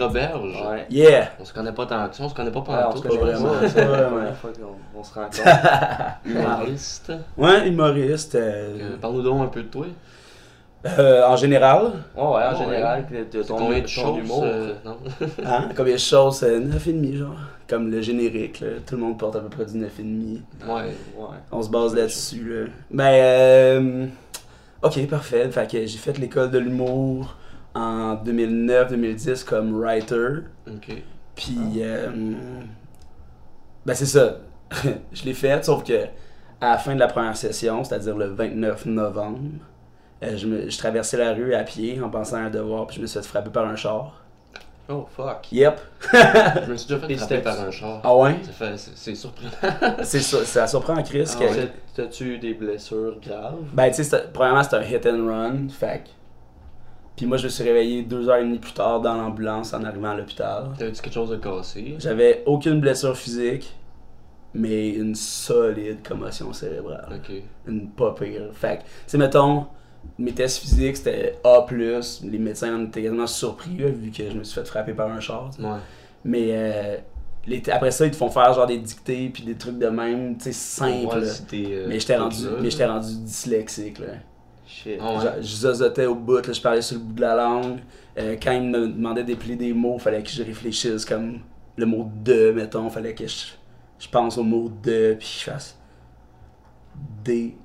Roberges. ouais. Yeah! On se connaît pas tant que ça, on se connaît pas Ouais, pendant on tout. se connaît vraiment, pas, c'est la fois qu'on se rencontre. Humoriste. Ouais, humoriste. euh, Euh, Parle-nous donc un peu de toi. euh, en général, Ouais, ouais, en Ouais. général, de, de ton, Combien de ton choses euh, hein, combien de choses? Euh, 9,5 genre. Comme le générique, là. tout le monde porte à peu près du 9,5. Ouais. Ouais. On se base là-dessus. Là. Ben, euh, ok, parfait. Fait que j'ai fait l'école de l'humour en 2009-2010 comme writer. Ok. Puis, euh, ben c'est ça. je l'ai fait, sauf que à la fin de la première session, c'est-à-dire le 29 novembre, euh, je, me, je traversais la rue à pied en pensant à un devoir, puis je me suis fait frapper par un char. Oh, fuck. Yep. Je me suis déjà fait frapper par un char. Ah ouais? C'est- C'est surprenant. C'est ça, ça surprend Chris. Ah que, T'as-tu eu des blessures graves? Ben, tu sais, premièrement, c'était un hit and run. Fait Puis moi, je me suis réveillé deux heures et demie plus tard dans l'ambulance en arrivant à l'hôpital. T'avais-tu quelque chose de cassé? J'avais aucune blessure physique, mais une solide commotion cérébrale. Ok. Une pas pire. Fait que, tu sais, mettons, mes tests physiques c'était A. Les médecins en étaient quasiment surpris, là, vu que je me suis fait frapper par un char. Ouais. Mais euh, les après ça, ils te font faire genre des dictées puis des trucs de même, tu sais, simples. Euh, Mais j'étais rendu, mais rendu dyslexique, là. Shit. Ah ouais. Je, je zozotais au bout, là, je parlais sur le bout de la langue. Euh, quand ils me demandaient d'épeler des mots, fallait que je réfléchisse comme le mot de, mettons, fallait que je, je pense au mot de, puis je fasse D,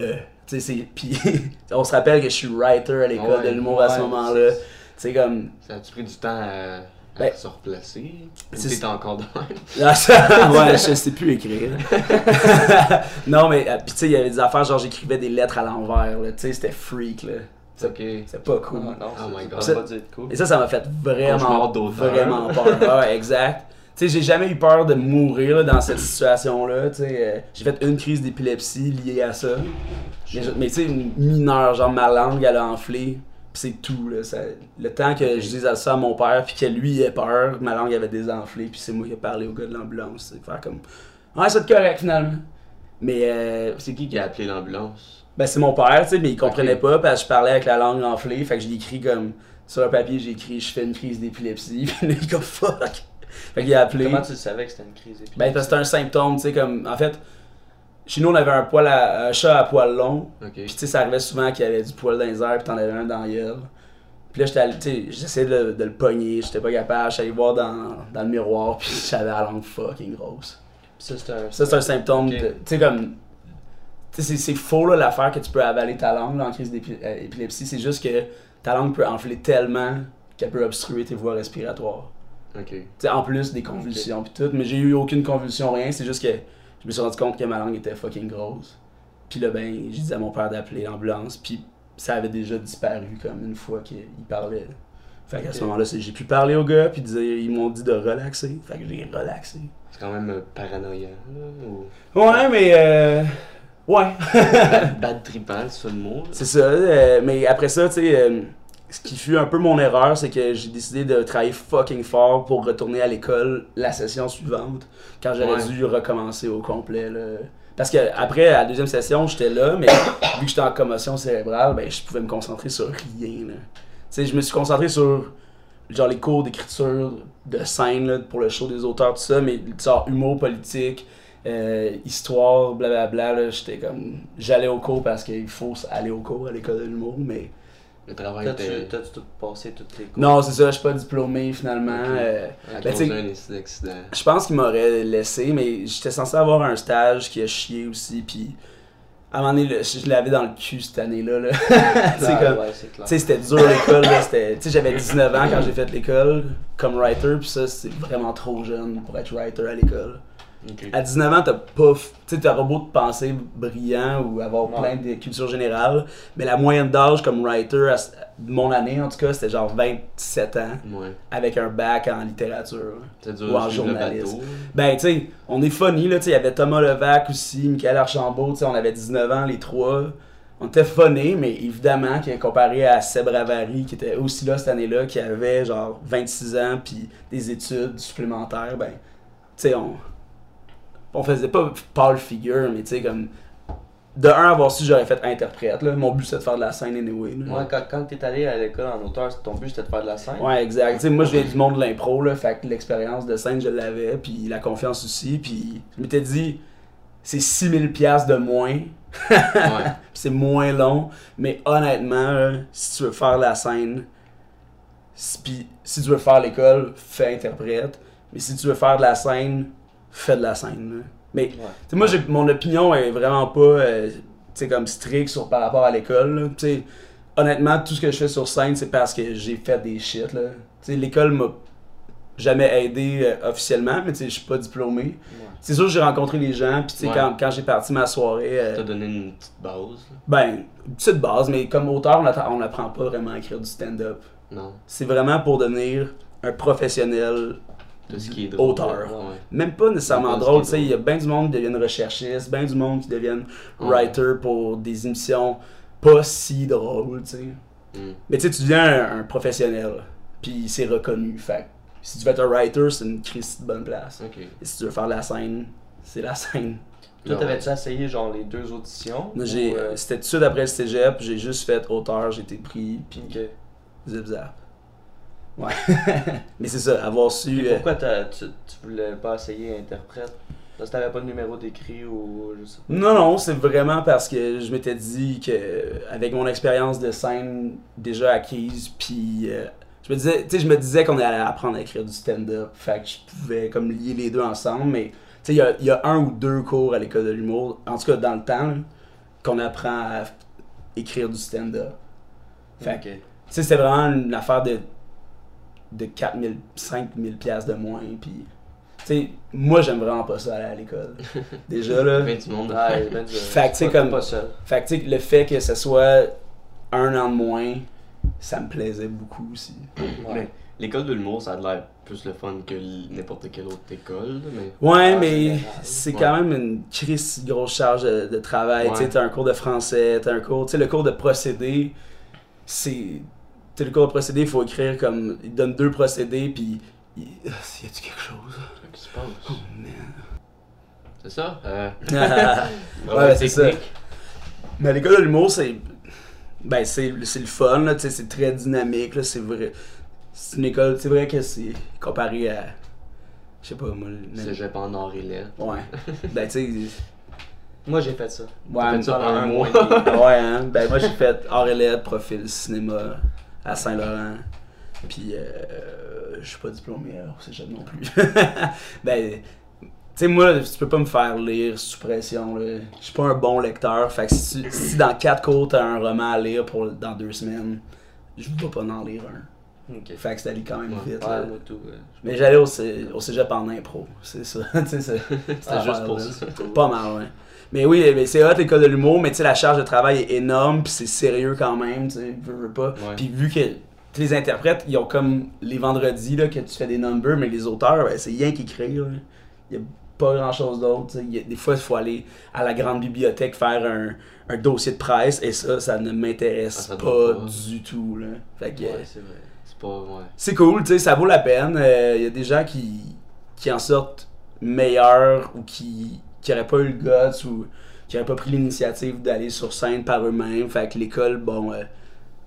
E. Tu sais, c'est. Puis on se rappelle que je suis writer à l'école Ouais, de l'humour à ce moment-là. C'est comme. Ça a-tu pris du temps à, à Ben, se replacer? C'est- encore de même? Ah, ouais, je sais plus écrire. non, mais, euh, puis tu sais, il y avait des affaires, genre j'écrivais des lettres à l'envers. Tu sais, c'était freak, là. C'est- pas cool. Ah, non, Oh my God. ça pas cool. Et ça, ça m'a fait vraiment, vraiment peur. Ouais, exact. Tu sais, j'ai jamais eu peur de mourir là, dans cette situation-là. Tu sais, euh, j'ai fait une crise d'épilepsie liée à ça. Mais tu sais, mineure, genre ma langue, elle a enflé. Pis c'est tout, là. Ça- le temps que je dise ça à mon père, puis que lui ait peur, ma langue avait désenflé, puis c'est moi qui ai parlé au gars de l'ambulance. C'est faire comme. Ouais, c'est correct finalement. Mais euh, C'est qui qui a appelé l'ambulance? ben, c'est mon père, tu sais, mais il comprenait pas parce que je parlais avec la langue enflée. Fait que j'ai écrit comme. Sur un papier, j'ai écrit je fais une crise d'épilepsie. Puis il est comme fuck. Fait qu'il a appelé. Comment tu le savais que c'était une crise d'épilepsie? Ben, parce que c'était un symptôme, tu sais, comme. En fait, chez nous, on avait un, poil à- un chat à poil long. Puis, tu sais, ça arrivait souvent qu'il y avait du poil dans les airs, puis t'en avais un dans la gueule. Puis là, j'étais allé- j'essayais de, le- de le pogner, j'étais pas capable. J'allais voir dans, dans le miroir, puis j'avais la langue fucking grosse. Ça, c'est un... Ça, c'est un symptôme de. Tu sais, comme. Tu sais, c'est- faux, là, l'affaire que tu peux avaler ta langue là, en crise d'épilepsie. C'est juste que ta langue peut enfler tellement qu'elle peut obstruer tes voies respiratoires. Ok. Tu sais, en plus des convulsions pis tout. Mais j'ai eu aucune convulsion, rien. C'est juste que je me suis rendu compte que ma langue était fucking grosse. Puis là, ben, j'ai dit à mon père d'appeler l'ambulance. Puis ça avait déjà disparu comme une fois qu'il parlait. Fait qu'à ce moment-là, j'ai pu parler aux gars. Puis ils m'ont dit de relaxer. Fait que j'ai relaxé. C'est quand même euh, paranoïant, là, ou... Ouais, mais. Euh... Ouais. bad, trippant, c'est le mot? C'est ça. euh, mais après ça, tu sais, euh, ce qui fut un peu mon erreur, c'est que j'ai décidé de travailler fucking fort pour retourner à l'école la session suivante, quand j'aurais Ouais. dû recommencer au complet. Là. Parce que après, à la deuxième session, j'étais là, mais vu que j'étais en commotion cérébrale, ben, je pouvais me concentrer sur rien. là. Tu sais, je me suis concentré sur genre les cours d'écriture de scène là, pour le show des auteurs, tout ça, mais genre humour politique, euh, histoire, blablabla, j'étais comme. J'allais au cours parce qu'il faut aller au cours à l'école de l'humour, mais. Le travail T'as-tu était... t'as-tu tout passé toutes les cours? Non, c'est ça, je suis pas diplômé finalement. Ok. euh, À Ben, cause t'sais- d'un accident. je pense qu'il m'aurait laissé, mais j'étais censé avoir un stage qui a chié aussi, puis à un moment donné, le- je l'avais dans le cul cette année-là. Là. Tu sais, Ah, comme- ouais, c'est clair. Tu sais, c'était dur l'école, là, c'était... Tu sais, j'avais 19 ans quand j'ai fait l'école comme writer, puis ça, c'est vraiment trop jeune pour être writer à l'école. À 19 ans, t'as pas... Tu sais, beau de penser brillant ou avoir Ouais. plein de culture générale, mais la moyenne d'âge comme writer, de mon année en tout cas, c'était genre 27 ans, Ouais. avec un bac en littérature. Ou en journalisme. Ben, tu sais, on est funny, là, tu sais, il y avait Thomas Levac aussi, Michael Archambault, tu sais, on avait 19 ans, les trois. On était funny, mais évidemment, comparé à Seb Ravary, qui était aussi là cette année-là, qui avait genre 26 ans, puis des études supplémentaires, ben, tu sais, on. On faisait pas pâle figure, mais tu sais, comme. de un, avoir su, j'aurais fait interprète. Là. Mon but, c'est de faire de la scène anyway. là. Moi, quand, quand t'es allé à l'école en auteur, ton but c'était de faire de la scène? Ouais, exact. Moi, je viens du monde de l'impro, là, fait que l'expérience de scène, je l'avais, puis la confiance aussi, puis je m'étais dit, c'est 6000 pièces de moins, Ouais. c'est moins long, mais honnêtement, là, si tu veux faire la scène, si tu veux faire l'école, fais interprète, mais si tu veux faire de la scène, fais de la scène. là. Mais Ouais. moi, mon opinion est vraiment pas euh, comme stricte sur, par rapport à l'école. là. Tu sais, Honnêtement, tout ce que je fais sur scène, c'est parce que j'ai fait des shit. là. Tu sais, L'école m'a jamais aidé euh, officiellement, mais tu sais, je suis pas diplômé. Ouais. C'est sûr que j'ai rencontré les gens, puis tu sais, Ouais. quand, quand j'ai parti ma soirée, euh, T'as donné une petite base, là? ben, une petite base, mais comme auteur, on n'apprend pas vraiment à écrire du stand-up. Non. C'est vraiment pour devenir un professionnel De ce qui est drôle. Auteur. Ouais. même pas nécessairement Même pas drôle, tu sais, il y a bien du monde qui deviennent recherchistes, bien du monde qui deviennent Ouais. writer pour des émissions pas si drôles, tu sais. Mm. Mais tu sais, tu deviens un, un professionnel, puis c'est reconnu, fait que si tu veux être un writer, c'est une crise de bonne place. Et si tu veux faire de la scène, c'est la scène. Toi, t'avais-tu essayé genre les deux auditions? J'ai, euh, C'était tout de suite après le cégep, j'ai juste fait auteur, j'ai été pris, puis ok. zip zap. Ouais. Mais c'est ça, avoir su... Euh, pourquoi t'as- tu, tu voulais pas essayer interprète Parce que t'avais pas de numéro d'écrit ou je sais pas. Non, non, c'est vraiment parce que je m'étais dit que avec mon expérience de scène déjà acquise, puis euh, je me disais, tu sais, je me disais qu'on allait apprendre à écrire du stand-up, fait que je pouvais comme lier les deux ensemble, mais tu sais, il y a, il y a un ou deux cours à l'école de l'humour, en tout cas dans le temps, qu'on apprend à écrire du stand-up. Fait que, tu sais, c'était vraiment une affaire de, de 4000, 5000 pièces de moins, puis... Tu sais, moi j'aime vraiment pas ça aller à l'école. Déjà là. Ben, du monde. Ouais, ben, tu- Fait que, tu sais, pas- comme- pas seul. Fait que, tu le fait que ce soit un an de moins, ça me plaisait beaucoup aussi. Mais l'école de l'humour, ça a l'air plus le fun que n'importe quelle autre école, mais. Ouais, Ah, mais c'est Ouais. quand même une crise grosse charge de, de travail. Tu sais, Ouais. t'as un cours de français, t'as un cours. Tu sais, le cours de procédé, c'est. Tu sais, le cours de procédé, il faut écrire comme. Il donne deux procédés, puis. il- Y a-tu quelque chose? Qu'est-ce qui se passe? Oh, C'est ça? Euh, Ouais, c'est ça. Mais l'école de l'humour, c'est. Ben, c'est le fun, là, tu sais, c'est très dynamique, là, c'est vrai. C'est une école, c'est vrai que c'est comparé à. Je sais pas, moi. le- Cégep en or et lettres. Ouais. ben, tu sais. Moi, j'ai fait ça. Ouais, T'as fait ça pendant un mois. ouais, hein. Ben, moi, j'ai fait art et lettres, profil cinéma à Saint-Laurent. Puis, euh, je suis pas diplômé alors c'est jamais non plus. ben, tu sais, moi, tu peux pas me faire lire sous pression. Je suis pas un bon lecteur. Fait que si, tu- si dans quatre cours, t'as un roman à lire pour dans deux semaines, je vais pas en lire un. Ok. Fait que ça quand même Ouais. vite. Ouais, là. moi tout. euh, Mais j'allais au, cé- au cégep en impro, c'est ça. C'était juste pour ça. Pas mal, ouais. Mais oui, mais c'est hot l'école de l'humour, mais tu sais, la charge de travail est énorme, puis c'est sérieux quand même, tu sais, veux, veux pas. Puis vu que les interprètes, ils ont comme les vendredis là, que tu fais des numbers, mais les auteurs, ben, c'est rien qu'écrire. Il y a pas grand chose d'autre. Des fois, il faut aller à la grande bibliothèque faire un, un dossier de presse, et ça, ça ne m'intéresse Ah, pas, du tout. Là. Fait que, Ouais, c'est vrai. C'est pas. Ouais. c'est cool, tu sais, ça vaut la peine. Euh, Il y a des gens qui, qui en sortent meilleurs ou qui qui auraient pas eu le guts ou qui auraient pas pris l'initiative d'aller sur scène par eux-mêmes. Fait que l'école, bon. euh,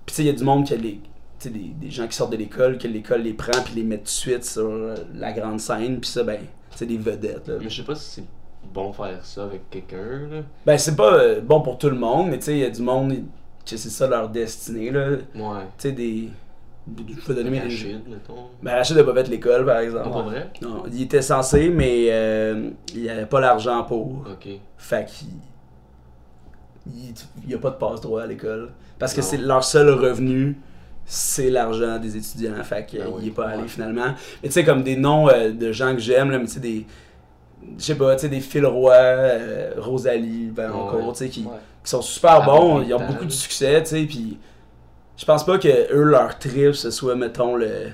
Puis tu sais, il y a du monde qui a les. Tu sais, des, des gens qui sortent de l'école, que l'école les prend puis les met tout de suite sur euh, la grande scène. Puis ça, ben, c'est des vedettes. Là. Mais je sais pas si c'est bon faire ça avec quelqu'un, là. Ben, c'est pas euh, bon pour tout le monde, mais tu sais, il y a du monde que c'est ça leur destinée. là. Tu Ouais. sais, des. Je vais donner mes. Rachid, mettons. Ben, Rachid a pas fait l'école, par exemple. Non, pas vrai? Non, il était censé, mais euh, il avait pas l'argent pour. Ok. Fait qu'il. Il, il y a pas de passe-droit à l'école. Parce que c'est leur seul revenu, c'est l'argent des étudiants. Fait qu'il Ben oui, est pas allé finalement. Mais tu sais, comme des noms euh, de gens que j'aime, là, mais tu sais, des. Je sais pas, tu sais, des Phil Roy, euh, Rosalie, ben Ouais. encore, tu sais, qui, Ouais. qui sont super Ah, bons, oui, ils ont beaucoup de succès, tu sais, puis je pense pas que eux, leur trip, ce soit, mettons, le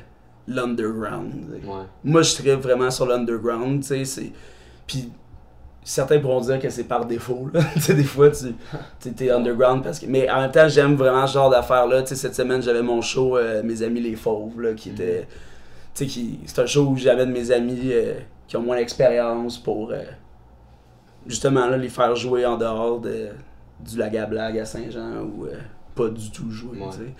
l'underground. Ouais. Moi, je tripe vraiment sur l'underground, tu sais, c'est... Puis certains pourront dire que c'est par défaut, là. tu sais, des fois, tu t'es underground parce que... Mais en même temps, j'aime vraiment ce genre d'affaires-là. Tu sais, cette semaine, j'avais mon show, euh, Mes Amis les Fauves, là, qui était... Tu sais, qui... c'est un show où j'avais de mes amis euh, qui ont moins d'expérience pour... euh, justement, là, les faire jouer en dehors de, du Lagablag à Saint-Jean ou pas du tout jouer. Ouais.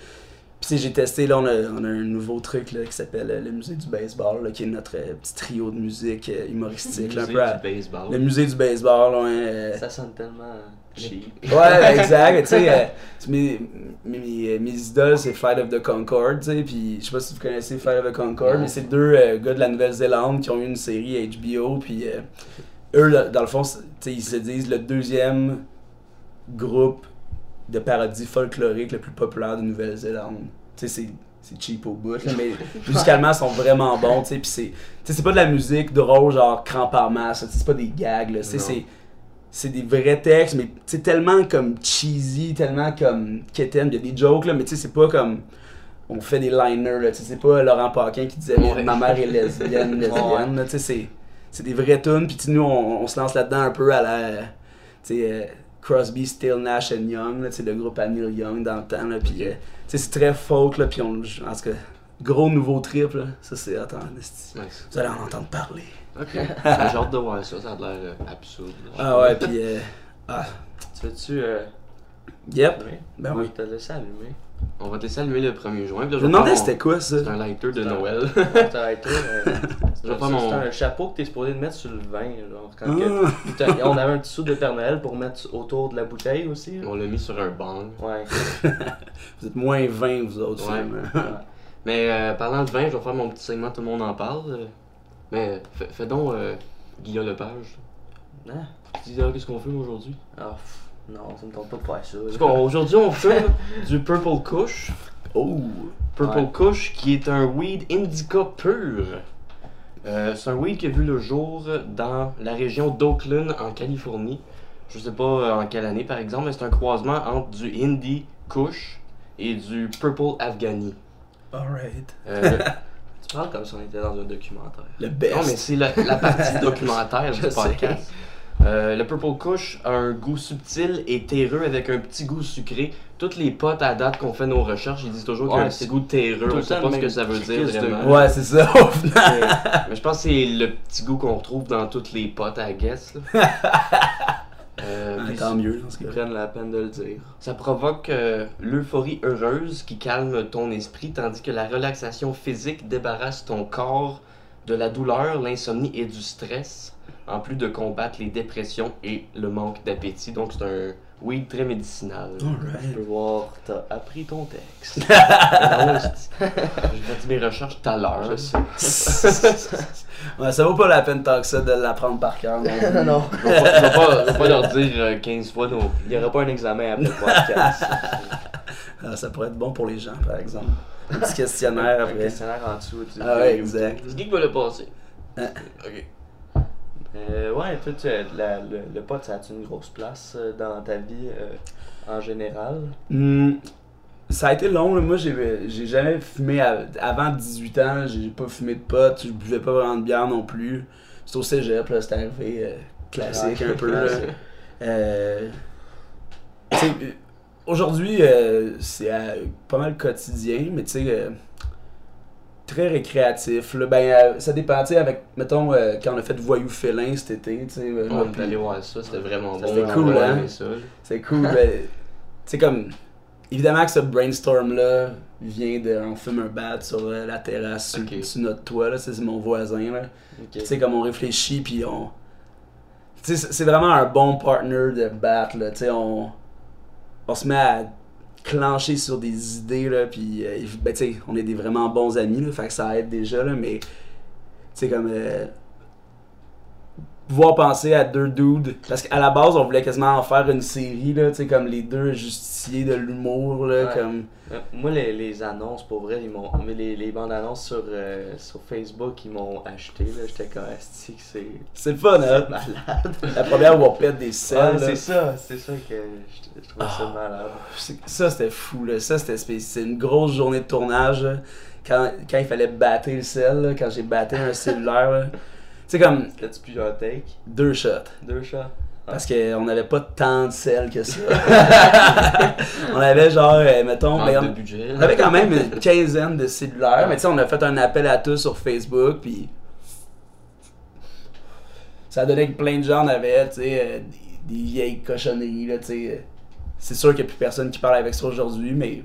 Puis j'ai testé, là, on a, on a un nouveau truc là, qui s'appelle euh, le musée du baseball, là, qui est notre euh, petit trio de musique euh, humoristique. un Musée du baseball. le musée du baseball, ouais. euh, Ça sonne tellement cheap. Ouais, exact. Tu mes, mes, idoles, c'est Flight of the Concorde, puis je sais pas si vous connaissez Flight of the Concorde, mais c'est deux gars de la Nouvelle-Zélande qui ont eu une série HBO, puis eux, dans le fond, ils se disent le deuxième groupe de parodie folklorique le plus populaire de Nouvelle-Zélande. Tu sais, c'est c'est cheap au bout, là, mais musicalement, ils sont vraiment bons, tu sais, puis c'est... Tu sais, c'est pas de la musique drôle, genre cramp par masse, c'est pas des gags, là, tu sais, Non. c'est c'est des vrais textes, mais c'est tellement comme cheesy, tellement comme quétaine. Il y a des jokes, là, mais tu sais, c'est pas comme. On fait des liners, là. Tu sais, c'est pas Laurent Paquin qui disait Ouais. Ma mère est lesbienne, lesbienne. Tu sais, c'est- c'est des vrais tunes. Puis nous, on, on se lance là-dedans un peu à la. Tu sais, euh, Crosby, Still, Nash and Young, là. Tu sais, le groupe à Neil Young dans le temps, là. Puis, euh, c'est très folk, là. Puis on. En tout cas, gros nouveau trip, là. Ça, c'est. Attends. Nice. vous allez en entendre parler. Ok. J'ai hâte de voir ça, ça a l'air euh, absurde. là. Ah ouais, puis. euh, ah, Tu veux-tu. Euh, yep. Ben oui. va te laisser allumer. On va te laisser allumer le 1er juin. Je me demandais c'était quoi ça? C'est un lighter de C'est un- Noël. C'est faire mon- c'est un chapeau que t'es supposé de mettre sur le vin. Genre, quand Ah. on avait un petit sou de Père Noël pour mettre autour de la bouteille aussi. là. On l'a mis sur un banc. Ouais. Vous êtes moins 20, vous autres, Ouais. finalement. ouais. Mais euh, parlant de vin, je vais faire mon petit segment Tout le monde en parle. Mais fais, donc euh, Guillaume Lepage. Tu dis ah, qu'est-ce qu'on fait aujourd'hui? Ah, non, ça me tente pas de faire ça. Parce qu'aujourd'hui, on fait du Purple Kush. Oh! Purple Ouais. Kush, qui est un weed indica pur. Euh, c'est un weed qui a vu le jour dans la région d'Oakland, en Californie. Je sais pas euh, en quelle année, par exemple, mais c'est un croisement entre du Hindi Kush et du Purple Afghani. Alright. Euh, Tu parles comme si on était dans un documentaire. Le best. non, mais c'est la, la partie documentaire du sais. Euh, le Purple Kush a un goût subtil et terreux avec un petit goût sucré. Toutes les potes à date qu'on fait nos recherches, ils disent toujours qu'il y a un petit c'est goût terreux. sait temps pas ce que ça veut dire vraiment. Ouais, c'est ça. Mais, mais je pense que c'est le petit goût qu'on retrouve dans toutes les potes à guess. là. Euh, Ouais, puis tant mieux, dans ce Ils cas prennent la peine de le dire. ça provoque euh, l'euphorie heureuse qui calme ton esprit, tandis que la relaxation physique débarrasse ton corps de la douleur, l'insomnie et du stress, en plus de combattre les dépressions et le manque d'appétit. Donc c'est un weed très médicinal. Je Alright. peux voir, t'as appris ton texte. J'ai fait mes recherches tout à l'heure. Je sais. Ouais, ça vaut pas la peine tant que ça de l'apprendre par cœur. non. non. Je vais pas, je pas- je pas leur dire euh, 15 fois non Il n'y aura pas un examen après le podcast. Ah, ça pourrait être bon pour les gens, par exemple. Un petit questionnaire Un après. questionnaire en dessous. tu- Ah ouais, exact. C'est qui qui va le passer? Hein? Ok. Euh, ouais, toi, tu- la- le, le pot, ça a-tu une grosse place euh, dans ta vie euh, en général? Hmm, ça a été long, là. moi j'ai jamais fumé à- avant 18 ans, j'ai pas fumé de pot, je buvais pas vraiment de bière non plus. C'était au cégep, là, c'était arrivé euh, classique Ouais, un peu. classique. Aujourd'hui, euh, c'est euh, pas mal quotidien, mais tu sais, euh, très récréatif. Là, ben, ça dépend, tu sais, avec, mettons, quand on a fait Voyou Félin cet été, tu sais, On est allé voir ça, c'était vraiment bon. c'était cool, hein? C'est cool. ben, c'est comme. Évidemment que ce brainstorm-là vient de. On fume un bat sur la terrasse, sur, notre toit, là. C'est mon voisin, là. Tu sais, comme on réfléchit, puis on. Tu sais, c'est- c'est vraiment un bon partner de bat, là. Tu sais, on. On se met à clencher sur des idées, là. Puis, euh, ben, on est des vraiment bons amis, là. Fait que ça aide déjà, là. Mais. Tu sais, comme. Pouvoir penser à deux dudes. Parce qu'à la base, on voulait quasiment en faire une série, là, tu sais, comme les deux justiciers de l'humour, là, Ouais. comme... Euh, Moi, les, les annonces, pour vrai, ils m'ont. Mais les, les bandes annonces sur, euh, sur Facebook, ils m'ont acheté. là. J'étais comme c'est. C'est le fun, hein? malade. La première où on pète des selles, Ouais, c'est ça, c'est ça que je, je trouvais ça Ah. malade. Ça, c'était fou, là. Ça, c'était. C'est une grosse journée de tournage, là. Quand, quand il fallait battre le sel, là, quand j'ai batté un cellulaire, là. Tu sais, comme Là-tu plusieurs takes, deux shots. deux shots? Parce qu'on n'avait pas tant de sel que ça. on avait genre, euh, mettons, ben, on- budget. On avait quand même une quinzaine de cellulaires, mais tu sais, on a fait un appel à tous sur Facebook, puis ça donnait que plein de gens en avaient, tu sais, euh, des, des vieilles cochonneries, là, tu sais, euh, c'est sûr qu'il n'y a plus personne qui parle avec ça aujourd'hui, mais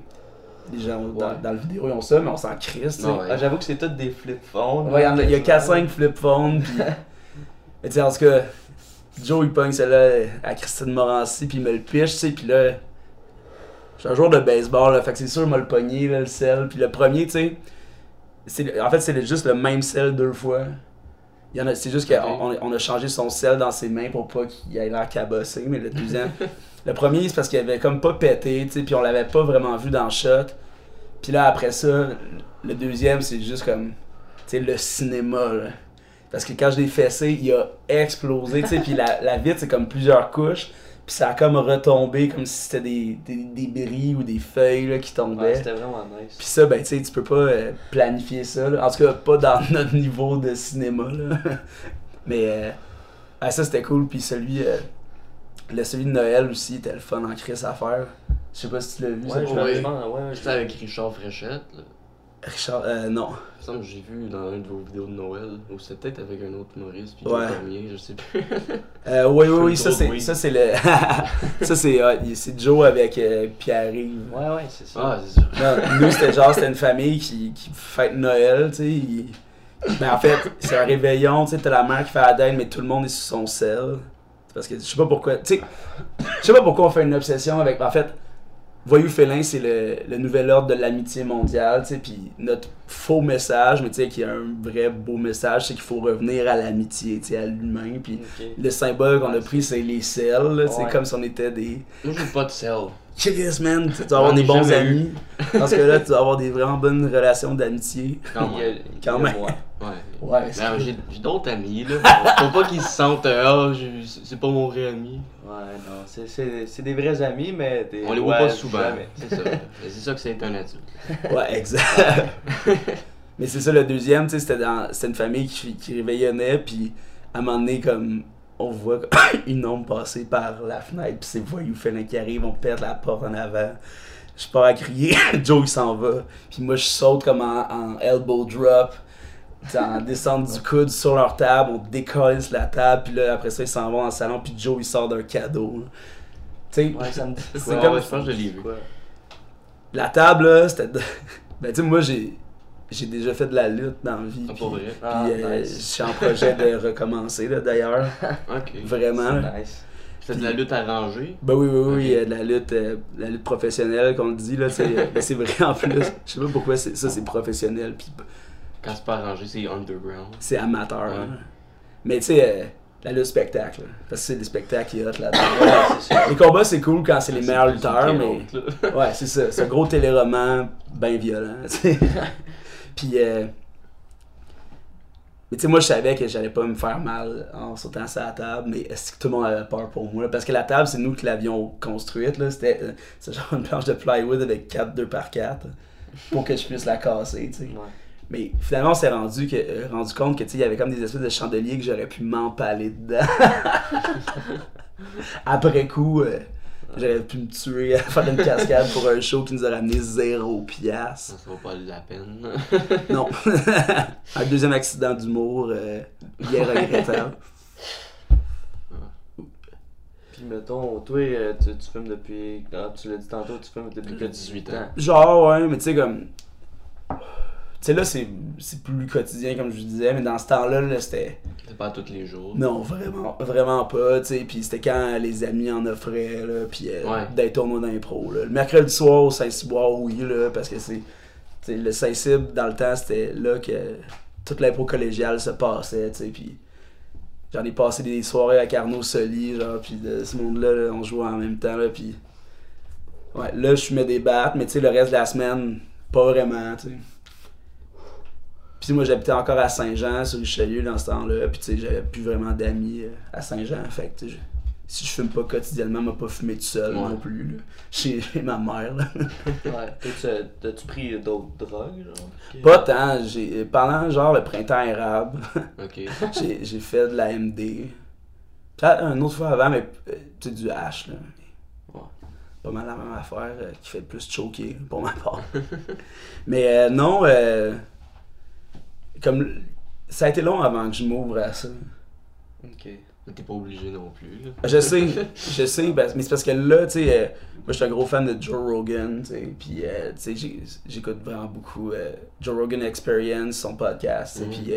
les gens dans, Ouais. dans le vidéo ils ont ça, mais on s'en crisse. ouais. Ah, J'avoue que c'est tout des flip phones. Ouais, il y a- quasiment. 4-5 flip phones. Puis... mais tu sais, en tout cas, Joe il pogne celle-là à Christine Morancy, puis il me le piche, tu sais, puis là. Je suis un joueur de baseball, là, fait que c'est sûr, il m'a le pogné, là, le sel. Puis le premier, tu sais, c'est- en fait, c'est juste le même sel deux fois. Il y en a- C'est juste qu'on on, on a changé son sel dans ses mains pour pas qu'il ait l'air cabossé, mais le deuxième. le premier, c'est parce qu'il avait comme pas pété, tu sais, puis on l'avait pas vraiment vu dans le shot. Puis là, après ça, le deuxième, c'est juste comme, tu sais, le cinéma, là. Parce que quand je l'ai fessé, il a explosé, tu sais, puis la, la vitre, c'est comme plusieurs couches. Puis ça a comme retombé comme si c'était des, des, des bris ou des feuilles là, qui tombaient. Ouais, c'était vraiment nice. Puis ça, ben, tu sais, tu peux pas euh, planifier ça. là. En tout cas, pas dans notre niveau de cinéma. Là. Mais euh, ah, ça, c'était cool. Puis celui, euh, le celui de Noël aussi était le fun en crise à faire. Je sais pas si tu l'as vu. Ouais, ça. je ouais. ouais, ouais, J'étais avec Richard Fréchette. Là. Richard, euh, non. Il me semble que j'ai vu dans une de vos vidéos de Noël, ou c'était peut-être avec un autre Maurice, puis Ouais. le premier, je sais plus. Euh, oui, oui, oui, ça c'est, ça c'est le. ça c'est, il- c'est Joe avec euh, Pierre-Yves. Ouais, ouais, c'est ça. Ah, c'est ça. Non, nous, c'était genre, c'était une famille qui, qui fête Noël, tu sais. il- Mais en fait, c'est un réveillon, tu sais, t'as la mère qui fait la dinde, mais tout le monde est sur son sel. Parce que je sais pas pourquoi, tu sais, je sais pas pourquoi on fait une obsession avec. En fait, Voyou Félin, c'est le, le nouvel ordre de l'amitié mondiale, tu sais, puis notre faux message, mais tu sais, qui est un vrai beau message, c'est qu'il faut revenir à l'amitié, tu sais, à l'humain, puis le symbole qu'on a pris, c'est les selles, c'est Ouais. comme si on était des. Moi, j'ai pas de sel. Chris, man, tu dois avoir J'en des bons amis. Dans ce cas-là, tu dois avoir des vraiment bonnes relations d'amitié. Quand Il y a- même. Quand même. moi. Ouais. Ouais, Ben, j'ai j'ai d'autres amis, là. Faut pas qu'ils se sentent, euh, ah, j'ai- c'est pas mon vrai ami. Ouais, non, c'est- c'est c'est des vrais amis, mais des On les voit ouais, pas souvent. C'est ça. Mais c'est ça que c'est un adulte. Ouais, exact. Mais c'est ça, le deuxième, tu sais, c'était dans- c'était une famille qui, qui réveillonnait, puis à un moment donné, comme, on voit une ombre passer par la fenêtre, puis c'est voyou Félin qui arrive, on perd la porte en avant. Je pars à crier, Joe il s'en va, puis moi je saute comme en, en elbow drop, en descente du coude sur leur table, on décolle la table, puis là après ça ils s'en vont dans le salon, puis Joe il sort d'un cadeau. Tu sais, Ouais, ça me dit C'est comme- Ouais, je pense que je l'ai vu. Quoi? la table là, c'était. de- Ben, tu sais, moi j'ai. J'ai déjà fait de la lutte dans la vie. Ah, puis- pour vrai? Puis Ah, euh, nice. je suis en projet de recommencer là, d'ailleurs. Ok. Vraiment. C'est nice. C'est de la lutte arrangée? Ben oui, oui, oui, Ok. euh, de la lutte, euh, la lutte professionnelle qu'on le dit là, mais c'est vrai en plus. Je sais pas pourquoi ça c'est professionnel puis Quand c'est pas arrangé, c'est underground. c'est amateur. Ouais. hein. Mais tu sais, euh, la lutte spectacle, parce que c'est des spectacles qui hot là-dedans. Les combats c'est cool quand c'est les meilleurs lutteurs, mais. Ouais, c'est ça. C'est un gros téléroman bien violent. Puis, euh... mais tu sais, moi, je savais que j'allais pas me faire mal en sautant sur la table, mais est-ce que tout le monde avait peur pour moi? Parce que la table, c'est nous qui l'avions construite. là. C'était euh, c'est genre une planche de plywood avec 4 2 par 4 pour que je puisse la casser, tu sais. Ouais. Mais finalement, on s'est rendu, que, euh, rendu compte que tu sais, il y avait comme des espèces de chandeliers que j'aurais pu m'empaler dedans. Après coup, euh, j'aurais pu me tuer à faire une cascade pour un show qui nous a ramené zéro piastre. Ça vaut pas la peine. Non. un deuxième accident d'humour, euh, bien regrettable. Puis mettons, toi, euh, tu, tu fumes depuis. ah, tu l'as dit tantôt, tu fumes depuis que 18 ans. Genre, ouais, mais tu sais, comme. Tu sais, là, c'est c'est plus quotidien, comme je vous disais, mais dans ce temps-là, là, c'était. C'est pas tous les jours. Non, vraiment, vraiment pas, tu sais. Puis c'était quand les amis en offraient, là, puis euh, Ouais. des tournois d'impro, là. Le mercredi soir au Saint-Cyboire, oui, là, parce que c'est. Tu sais, le Saint-Cyb, dans le temps, c'était là que toute l'impro collégiale se passait, tu sais. Puis j'en ai passé des soirées avec Arnaud Soli, genre, puis de ce monde-là, là, on jouait en même temps, là, puis. Ouais, là, je fumais des battes, mais tu sais, le reste de la semaine, pas vraiment, tu sais. Puis moi, j'habitais encore à Saint-Jean, sur Richelieu, dans ce temps-là. Puis tu sais, j'avais plus vraiment d'amis euh, à Saint-Jean. Fait que, si je fume pas quotidiennement, m'a pas fumé tout seul Ouais. non plus, là. Chez, ma mère, là. Ouais. Tu- t'as-tu pris d'autres drogues, genre? Pas tant. J'ai, pendant, genre, le printemps érable, j'ai, j'ai fait de la MD. Peut-être une autre fois avant, mais euh, tu sais, du H, là. Ouais. Pas mal la même affaire, euh, qui fait plus choquer, pour ma part. mais euh, non, euh, comme... Ça a été long avant que je m'ouvre à ça. Ok. Mais t'es pas obligé non plus. Là. Je sais, je sais, parce- mais c'est parce que là, tu sais, euh, moi je suis un gros fan de Joe Rogan, tu sais, puis euh, tu sais, j'écoute vraiment beaucoup euh, Joe Rogan Experience, son podcast, Mhm. puis tu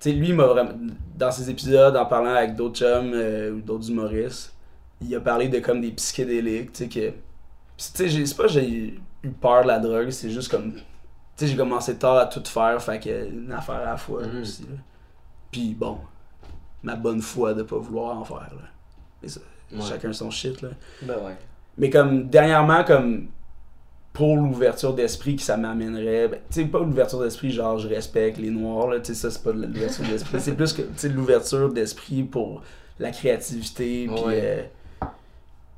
sais, lui, m'a vraiment, dans ses épisodes, en parlant avec d'autres chums ou d'autres humoristes, il a parlé de comme des psychédéliques, tu sais, que, tu sais, j'ai- c'est pas que j'ai eu peur de la drogue, c'est juste comme, sais, j'ai commencé tard à tout faire, fait que une affaire à la fois Mhm. aussi, là. Puis bon, ma bonne foi de pas vouloir en faire, là. Mais ça, Ouais. chacun son shit, là. Ben ouais. Mais comme, dernièrement, comme, pour l'ouverture d'esprit que ça m'amènerait, ben, tu sais, pas l'ouverture d'esprit, genre, je respecte les noirs, là, tu sais, ça, c'est pas de l'ouverture d'esprit. c'est plus que, l'ouverture d'esprit pour la créativité, puis Ouais. euh,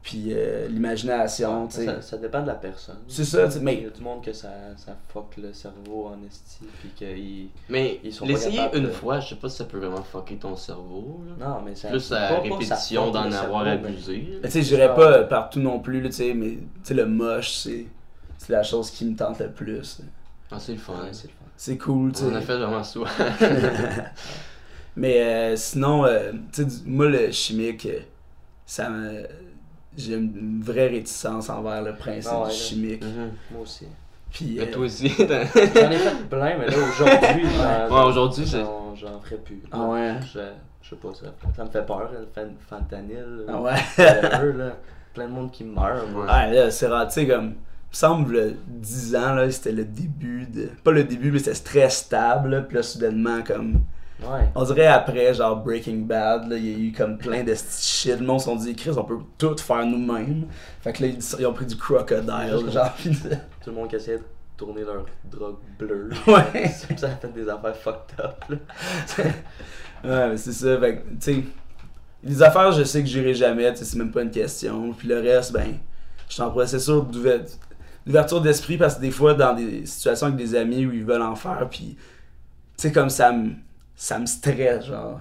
puis euh, l'imagination, tu sais. Ça, ça dépend de la personne. C'est ça, tu sais, Il y mais... a du monde que ça, ça fuck le cerveau en esti, puis qu'ils. Mais Ils sont pas l'essayer une de- fois, je sais pas si ça peut vraiment fucker ton cerveau. Là. Non, mais ça. Plus ça répétition d'en avoir cerveau, mais- abusé. Mais tu sais, je dirais pas partout non plus, tu sais, mais, tu sais, le moche, c'est... C'est la chose qui me tente le plus. Ah, c'est le fun. Ouais, c'est le fun. C'est cool, tu sais. On a fait vraiment souvent. Mais euh, sinon, euh, tu sais, moi, le chimique, euh, ça me. J'ai une vraie réticence envers le principe Ah ouais, du là. chimique. Mhm. Moi aussi. Puis, Mais euh, toi aussi. J'en ai fait plein, mais là, aujourd'hui. j'en- Ouais, aujourd'hui, c'est- j'en- J'en ferai plus. Ah ouais? Je, je sais pas, ça, ça me fait peur, le fentanyl. ah ouais. whatever, là. Plein de monde qui meurt, moi. Ouais. Ouais, là, c'est rare, tu sais, comme. Il me semble, le 10 ans, là, c'était le début de. Pas le début, mais c'était très stable, là, puis là, soudainement, comme. Ouais. On dirait après, genre Breaking Bad, là, il y a eu comme plein de shit. Le monde se sont dit, Chris, on peut tout faire nous-mêmes. Fait que là, ils, ont pris du crocodile, genre. Tout le monde qui essayait de tourner leur drogue bleue. Ouais. Ça a fait des affaires fucked up, là. Ouais, mais c'est ça. Fait que, tu sais, les affaires, je sais que j'irai jamais, c'est même pas une question. Puis le reste, ben, je suis en processus d'ouver- d'ouverture d'esprit parce que des fois, dans des situations avec des amis où ils veulent en faire, puis, tu sais, comme ça me, ça me stresse, genre,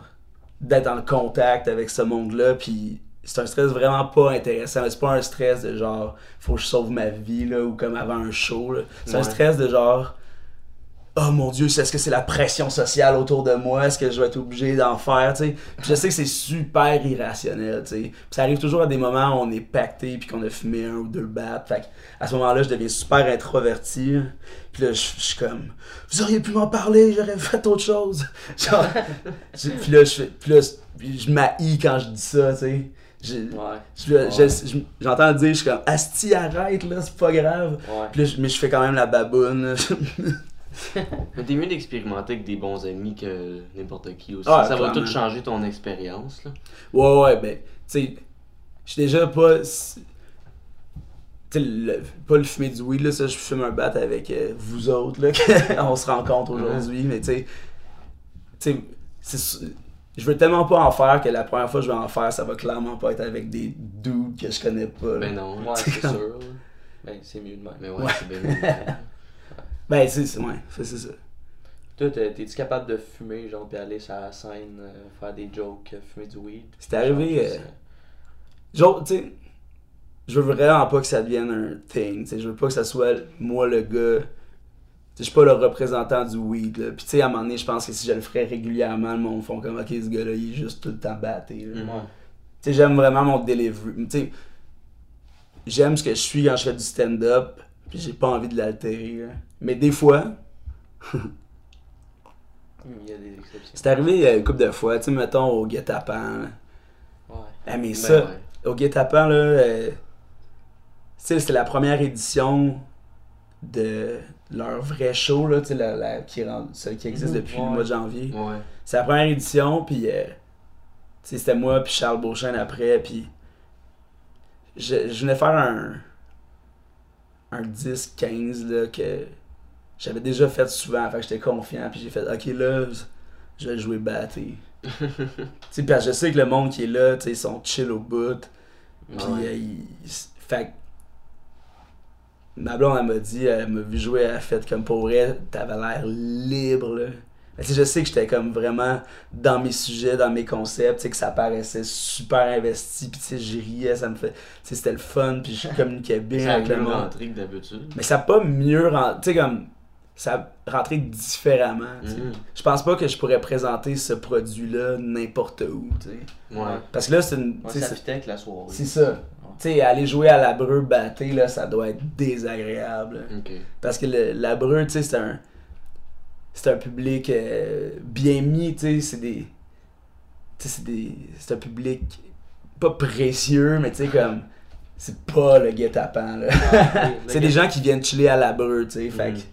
d'être en contact avec ce monde-là, puis c'est un stress vraiment pas intéressant. C'est pas un stress de genre, faut que je sauve ma vie, là, ou comme avant un show, là. C'est un stress de genre, oh mon dieu, est-ce que c'est la pression sociale autour de moi? Est-ce que je vais être obligé d'en faire? tu sais? Puis je sais que c'est super irrationnel. tu sais. Ça arrive toujours à des moments où on est pacté puis qu'on a fumé un ou deux battes. Fait que à ce moment-là, je deviens super introverti. Puis là, je je suis comme, vous auriez pu m'en parler, j'aurais fait autre chose. Genre, je- puis là, je fais, puis là, je m'haïs quand je dis ça, tu sais. Je- Ouais. je- J'entends dire, je suis comme, Asti, arrête, là, c'est pas grave. Ouais. Puis là, mais je fais quand même la baboune. Mais t'es mieux d'expérimenter avec des bons amis que n'importe qui aussi. Ah, ça va tout changer ton expérience. là. Ouais, ouais, ben, tu sais, je suis déjà pas. si- Tu sais, le- pas le fumer du weed, là, ça, je fume un bat avec euh, vous autres, là, on se rencontre aujourd'hui, mais tu sais, tu sais, c'est je veux tellement pas en faire que la première fois que je vais en faire, ça va clairement pas être avec des dudes que je connais pas. là. Ben non. Ouais, c'est sûr. Ben, c'est mieux de même. Mais ouais, Ouais. c'est bien mieux. Ben, c'est c'est- ouais, c'est c'est ça. Toi, t'es- t'es-tu capable de fumer, genre, puis aller sur la scène, euh, faire des jokes, euh, fumer du weed? C'est arrivé. Genre, euh, Genre, tu sais, je veux vraiment pas que ça devienne un thing. Tu sais, je veux pas que ça soit moi le gars. Tu sais, je suis pas le représentant du weed. Là. Puis, tu sais, à un moment donné, je pense que si je le ferais régulièrement, le monde font comme, ok, ce gars-là, il est juste tout le temps batté. Mhm. Tu sais, j'aime vraiment mon delivery. Tu sais, j'aime ce que je suis quand je fais du stand-up. Puis, j'ai pas envie de l'altérer. là. Mais des fois, Il y a des exceptions. c'est arrivé euh, une couple de fois. Tu sais, mettons au guet-apens. Ouais. Ah, mais Ben ça. ouais. au guet-apens, là, euh, tu sais, c'était la première édition de leur vrai show, là, tu sais, la, la- qui, celle qui existe Mhm, depuis ouais. le mois de janvier. Ouais. C'est la première édition, puis euh, tu sais, c'était moi puis Charles Beauchesne après, puis je, je venais faire un un 10-15 là, que j'avais déjà fait souvent, fait que j'étais confiant, puis j'ai fait « Ok, là, je vais jouer batté. » Tu sais, parce que je sais que le monde qui est là, tu sais, ils sont chill au bout, puis Ouais. euh, il- fait ma blonde, elle m'a dit, elle m'a vu jouer, elle a fait comme pour vrai, t'avais l'air libre, là. Mais tu sais, je sais que j'étais comme vraiment dans mes sujets, dans mes concepts, tu sais, que ça paraissait super investi, puis tu sais, j'y riais, ça me fait, tu sais, c'était le fun, puis je communiquais bien Ça a avec le monde. rentré que d'habitude. Mais ça a pas mieux rentré, tu sais, comme, ça rentrait différemment. Mhm. Je pense pas que je pourrais présenter ce produit-là n'importe où. tu sais. Ouais. Parce que là, c'est une. Ouais, tu sais, ça avec la soirée. c'est ça. Tu sais, aller jouer à la breu batté, là, ça doit être désagréable. Parce que le, la breu, tu sais, c'est un. C'est un public euh, bien mis, tu sais, c'est des. Tu sais, c'est des. C'est un public pas précieux, mais tu sais, comme. C'est pas le guet-apens, là. Ah, c'est des gens qui viennent chiller à la breu, tu sais. Fait que. Mhm.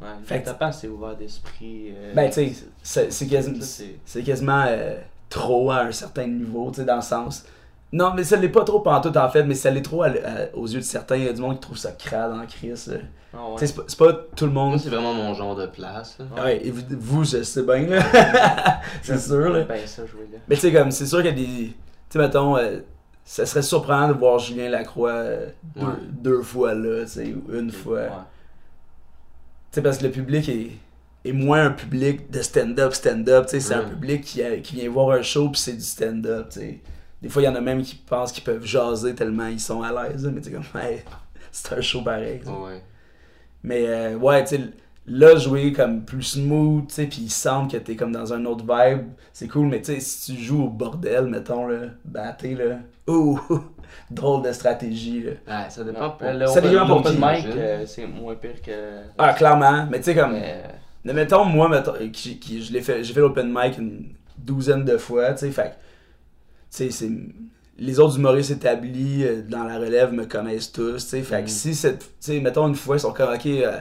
Ouais, le que- tapant, c'est ouvert d'esprit. euh, Ben, tu sais, c'est quasiment. c'est quasiment euh, trop à un certain niveau, tu sais, dans le sens. Non, mais ça l'est pas trop pantoute en fait, mais ça l'est trop à- à- aux yeux de certains. Il y a du monde qui trouve ça crade en crise. là. Ah ouais. Tu sais, c'est pas, tout le monde. Moi, c'est vraiment mon genre de place. là. Ouais, et vous, vous, je sais bien, là. c'est sûr, là. Ben, ça, jouer là. Mais tu sais, comme, c'est sûr qu'il y a des. Tu sais, mettons, euh, ça serait surprenant de voir Julien Lacroix euh, deux, Ouais. deux fois là, tu sais, ou une fois. Ouais. Tu sais, parce que le public est, est moins un public de stand-up, stand-up. Tu sais, c'est un public qui, a- qui vient voir un show puis c'est du stand-up. Des fois, il y en a même qui pensent qu'ils peuvent jaser tellement ils sont à l'aise. Mais tu sais, comme, hey, c'est un show pareil. Ouais. Mais euh, ouais, tu sais, là, jouer comme plus smooth, tu sais, puis il semble que t'es comme dans un autre vibe, c'est cool, mais tu sais, si tu joues au bordel, mettons, là, batté, là, ouh, drôle de stratégie, là. Ouais, ça dépend pas. le Ça open- dépend pour qui, euh, c'est moins pire que. Ah, clairement, mais tu sais, comme, Mais, mais mettons, moi, mettons, euh, qui, qui- je l'ai fait, j'ai fait l'open mic une douzaine de fois, tu sais, fait que, tu sais, c'est... Les autres humoristes établis euh, dans la relève me connaissent tous, tu sais, fait que Mhm. si cette... Tu sais, mettons, une fois, ils sont comme, ok, euh,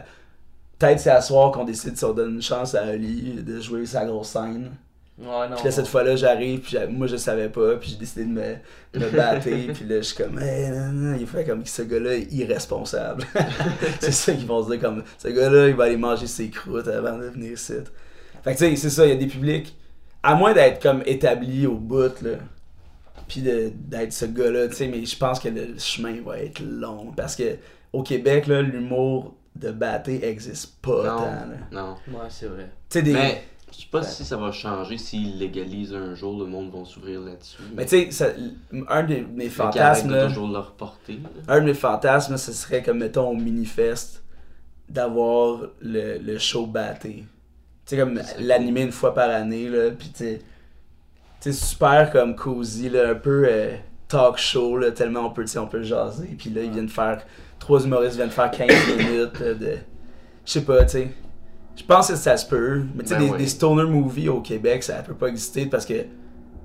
peut-être c'est à soir qu'on décide si on donne une chance à Ali de jouer sa grosse scène. ouais, non. Puis là, cette fois-là, j'arrive, puis moi, je savais pas, puis j'ai décidé de me, de me battre, puis là, je suis comme, hey, nan, nan. il fait comme que ce gars-là est irresponsable. c'est ça qu'ils vont se dire, comme, ce gars-là, il va aller manger ses croûtes avant de venir ici. Fait que, tu sais, c'est ça, il y a des publics, à moins d'être comme établi au bout, là, puis de- d'être ce gars-là, tu sais, mais je pense que le chemin va être long, parce que au Québec, là, l'humour de batté existe pas Non. tant, là. Non. Ouais, c'est vrai. Tu sais, des... Mais je sais pas Ouais. si ça va changer s'ils légalisent un jour, le monde va s'ouvrir là-dessus. Mais tu sais, ça- un de mes fantasmes, là, toujours leur un de mes fantasmes, ce serait comme, mettons, au Minifest, d'avoir le, le show batté. Tu sais, comme l'animer une fois par année, là, pis tu sais, sais, super comme cozy, là, un peu euh, talk show, là, tellement on peut, on peut jaser. Puis là, ils viennent faire, trois humoristes viennent faire 15 minutes là, de... Je sais pas, tu sais. Je pense que ça se peut, mais tu sais, Ben des, oui. des stoner movies au Québec, ça peut pas exister parce que,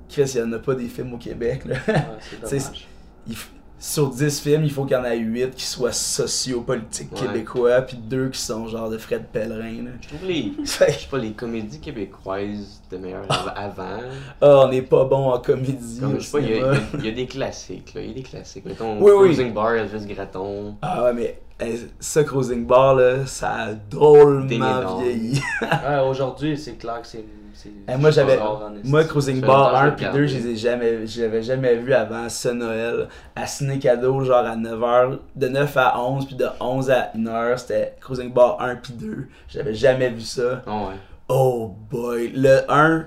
Chris, il y en a pas des films au Québec, là. Ouais, c'est C'est- dommage. il sur 10 films, il faut qu'il y en ait 8 qui soient sociopolitiques Ouais. québécois, puis 2 qui sont genre de Fred Pellerin. Là. Je trouve les. Je sais pas, les comédies québécoises de meilleures av- avant. Ah, on n'est pas bon en comédie. Comme, je sais pas, il y, a- il y des classiques, là. Il y a des classiques. Mettons, Oui, oui. Cruising Bar, Elvis Gratton. Ah ouais, mais eh, ça, Cruising Bar, là, ça a drôlement vieilli. Ouais, aujourd'hui, c'est clair que c'est. C'est- Eh, moi, j'avais-. Moi, Cruising Bar fait 1 longtemps puis que 2, je les ai jamais, je l'avais jamais vu avant ce Noël. À Ciné Cadeau, genre à 9h, de 9 à 11, puis de 11 à 1h, c'était Cruising Bar 1 puis 2. J'avais jamais vu ça. Ah ouais. Oh boy, le 1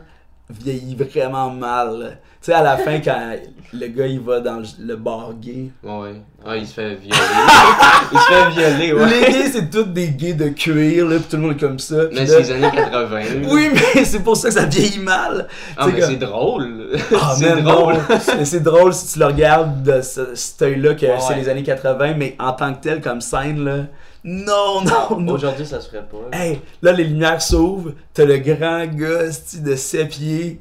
vieillit vraiment mal. Tu sais, à la fin, quand le gars il va dans le, le bar gay. Ouais. Ah, il se fait violer. il se fait violer, ouais. Les gays, c'est tous des gays de cuir, là, pis tout le monde est comme ça. Mais c'est les années 80. Oui, mais c'est pour ça que ça vieillit mal. Ah, c'est mais comme- c'est drôle. Ah, c'est drôle. Mais c'est drôle si tu le regardes de ce, cet œil-là que Ouais. c'est les années 80, mais en tant que tel, comme scène, là. Non, non, non. Aujourd'hui, ça se ferait pas. Hey, là, les lumières s'ouvrent, t'as le grand gars, de 7 pieds,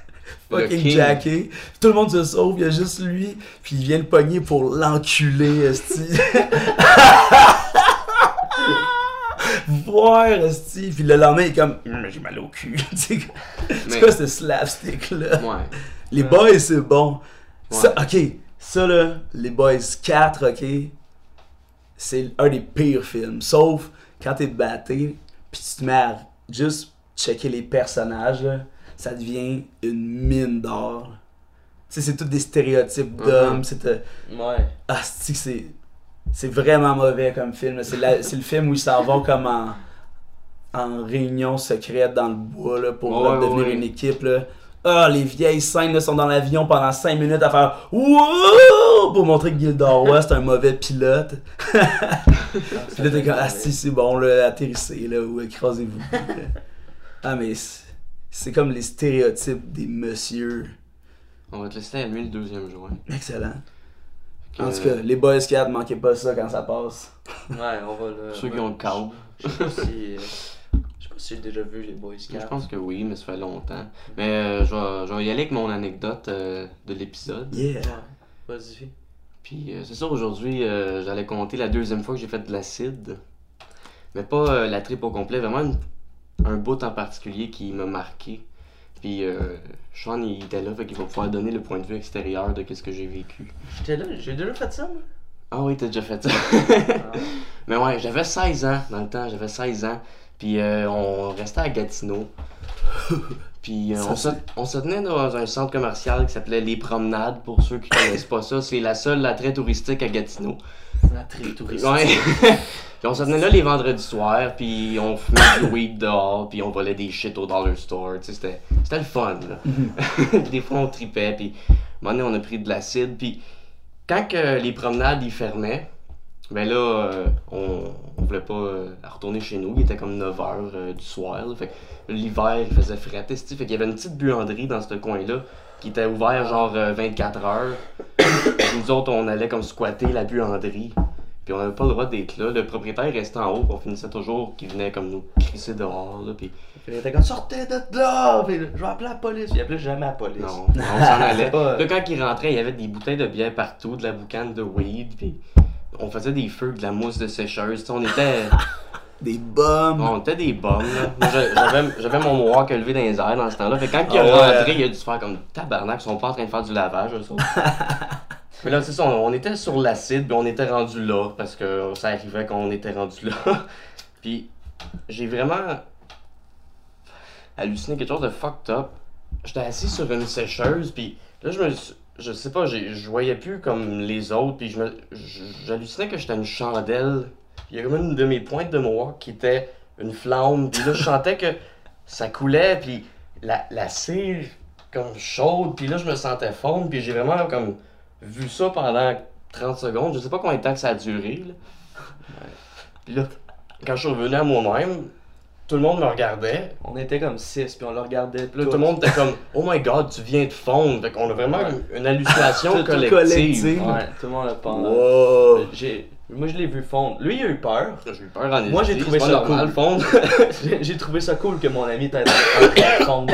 fucking king. jacké. Tout le monde se sauve, il y a juste lui, puis il vient le pogner pour l'enculer, esti. Voir, esti. Puis le lendemain, il est comme, Hum, j'ai mal au cul. Tu sais, c'est quoi ce slapstick-là? Ouais. Les boys, c'est bon. Ça, ok, ça là, les boys 4, ok, c'est un des pires films. Sauf quand t'es batté, puis tu te mets à juste checker les personnages, là, ça devient une mine d'or. Tu sais, c'est tous des stéréotypes d'hommes. Mhm. c'est euh, Ouais. ah, c'est c'est. C'est vraiment mauvais comme film. C'est le film où ils s'en vont comme en, en réunion secrète dans le bois là, pour là, devenir ouais. une équipe. Là. Ah, les vieilles scènes là, sont dans l'avion pendant 5 minutes à faire Wow! Oh, pour montrer que Gilderoy c'est un mauvais pilote. Puis là, t'es comme, ah, si, c'est bon, là, atterrissez, là, ou écrasez-vous. ah, mais c'est- comme les stéréotypes des messieurs. On va te laisser allumer le deuxième joint. Excellent. Que- En tout cas, les Boys Scouts, manquez pas ça quand ça passe. Ouais, on va le. Ceux qui ont le câble. Je sais pas si. euh, Je sais pas si j'ai déjà vu les Boys Scouts. Je pense que oui, mais ça fait longtemps. Mais euh, je, vais, je vais y aller avec mon anecdote euh, de l'épisode. Yeah. Vas-y. Puis euh, c'est ça, aujourd'hui, euh, j'allais compter la deuxième fois que j'ai fait de l'acide. Mais pas euh, la trip au complet, vraiment une- un bout en particulier qui m'a marqué. Puis euh, Sean, il était là, fait qu'il va pouvoir donner le point de vue extérieur de ce que j'ai vécu. J'étais là, j'ai déjà fait ça, moi. Ah oui, t'as déjà fait ça. Ah. Mais ouais, j'avais 16 ans dans le temps, j'avais 16 ans. Puis euh, on restait à Gatineau. Puis euh, on, se, c'est- on se tenait dans un centre commercial qui s'appelait Les Promenades, pour ceux qui connaissent pas ça. C'est la seule attrait touristique à Gatineau. La trip touristique. Ouais. puis on se tenait là les vendredis soirs, puis on fumait du weed dehors, puis on volait des shit au dollar store. Tu sais, c'était, c'était le fun, là. des fois, on tripait, puis à un moment donné, on a pris de l'acide, puis quand que les promenades, ils fermaient, ben là, euh, on, on voulait pas euh, retourner chez nous. Il était comme 9h du soir, là. Fait que l'hiver, il faisait frais, esti. Fait qu'il y avait une petite buanderie dans ce coin-là qui était ouvert genre euh, 24 heures. Puis nous autres, on allait comme squatter la buanderie. Puis on avait pas le droit d'être là. Le propriétaire restait en haut. puis On finissait toujours qu'il venait comme nous crisser dehors. Là, puis Il était comme sortez de là! Puis je vais appeler la police. Il appelait jamais la police. non, on s'en allait. Pas- Là, quand il rentrait, il y avait des bouteilles de bière partout, de la boucane de weed. Puis on faisait des feux, de la mousse de sécheuse. Tu sais, on était, Des bombes. on était des bombes. J'avais, mon mohawk levé dans les airs dans ce temps-là. Fait que quand il est Ah ouais. rentré, il a dû se faire comme tabarnak. Ils sont pas en train de faire du lavage, eux autres. Mais là, c'est ça, on, on était sur l'acide, puis on était rendu là, parce que ça arrivait qu'on était rendu là. puis j'ai vraiment halluciné quelque chose de fucked up. J'étais assis sur une sécheuse, puis là, je me suis- Je sais pas, je voyais plus comme les autres, puis j'hallucinais que j'étais une chandelle. Il y a comme une de mes pointes de mohawk qui était une flamme, puis là, je sentais que ça coulait, puis la, la cire comme chaude, puis là, je me sentais fondre, puis j'ai vraiment comme vu ça pendant 30 secondes. Je sais pas combien de temps que ça a duré, là. Puis là, quand je suis revenu à moi-même, tout le monde me regardait. On était comme six, puis on le regardait. Puis là, tout le monde était comme Oh my god, tu viens de fondre. Fait qu'on a vraiment une, une hallucination Tout- tout collective. collectif. Ouais, tout le monde a pendant. Wow. Moi, je l'ai vu fondre. Lui, il a eu peur. J'ai eu peur en Moi, j'ai trouvé ça normal, cool. fondre. J'ai trouvé ça cool que mon ami était fondre.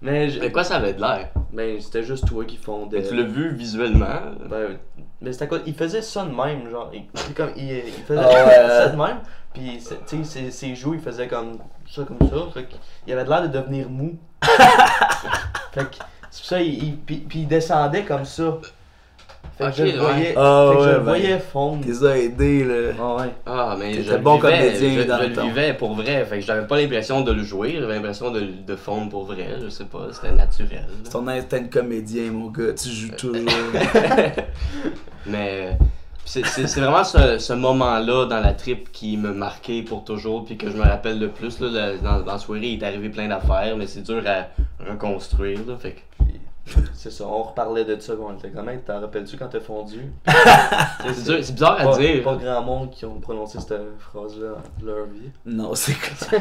Mais, je- Mais quoi, ça avait de l'air? Ben, c'était juste toi qui fondais. Tu l'as vu visuellement? Ben, mais c'était quoi? Il faisait ça de même, genre. Il, comme, il, il faisait Ah ça de même. Puis, tu sais, ses, ses joues, il faisait comme ça, comme ça. Fait qu'il avait l'air de devenir mou. fait que, c'est pour ça, il, il- puis, puis il descendait comme ça. Fait que Ok, je le ouais. voyais, Ah fait que je le ben, voyais fondre. T'es a aidé, là. Ah ouais. Ah, mais je le bon vivais, comédien je, dans je le temps. vivais pour vrai. Fait que j'avais pas l'impression de le jouer, j'avais l'impression de, de fondre pour vrai. Je sais pas, c'était naturel. C'est ton instinct de comédien, mon gars. Tu joues toujours. Mais c'est vraiment ce, ce moment-là dans la trip qui me marquait pour toujours, puis que je me rappelle le plus. Là, Le- dans, dans la soirée, il est arrivé plein d'affaires, mais c'est dur à reconstruire. Là, fait que C'est ça, on reparlait de ça quand on était comme, Hey, t'en rappelles-tu quand t'as fondu? C'est dur- c'est bizarre à pas, dire. Pas grand monde qui ont prononcé cette phrase-là de leur vie. non, c'est quoi?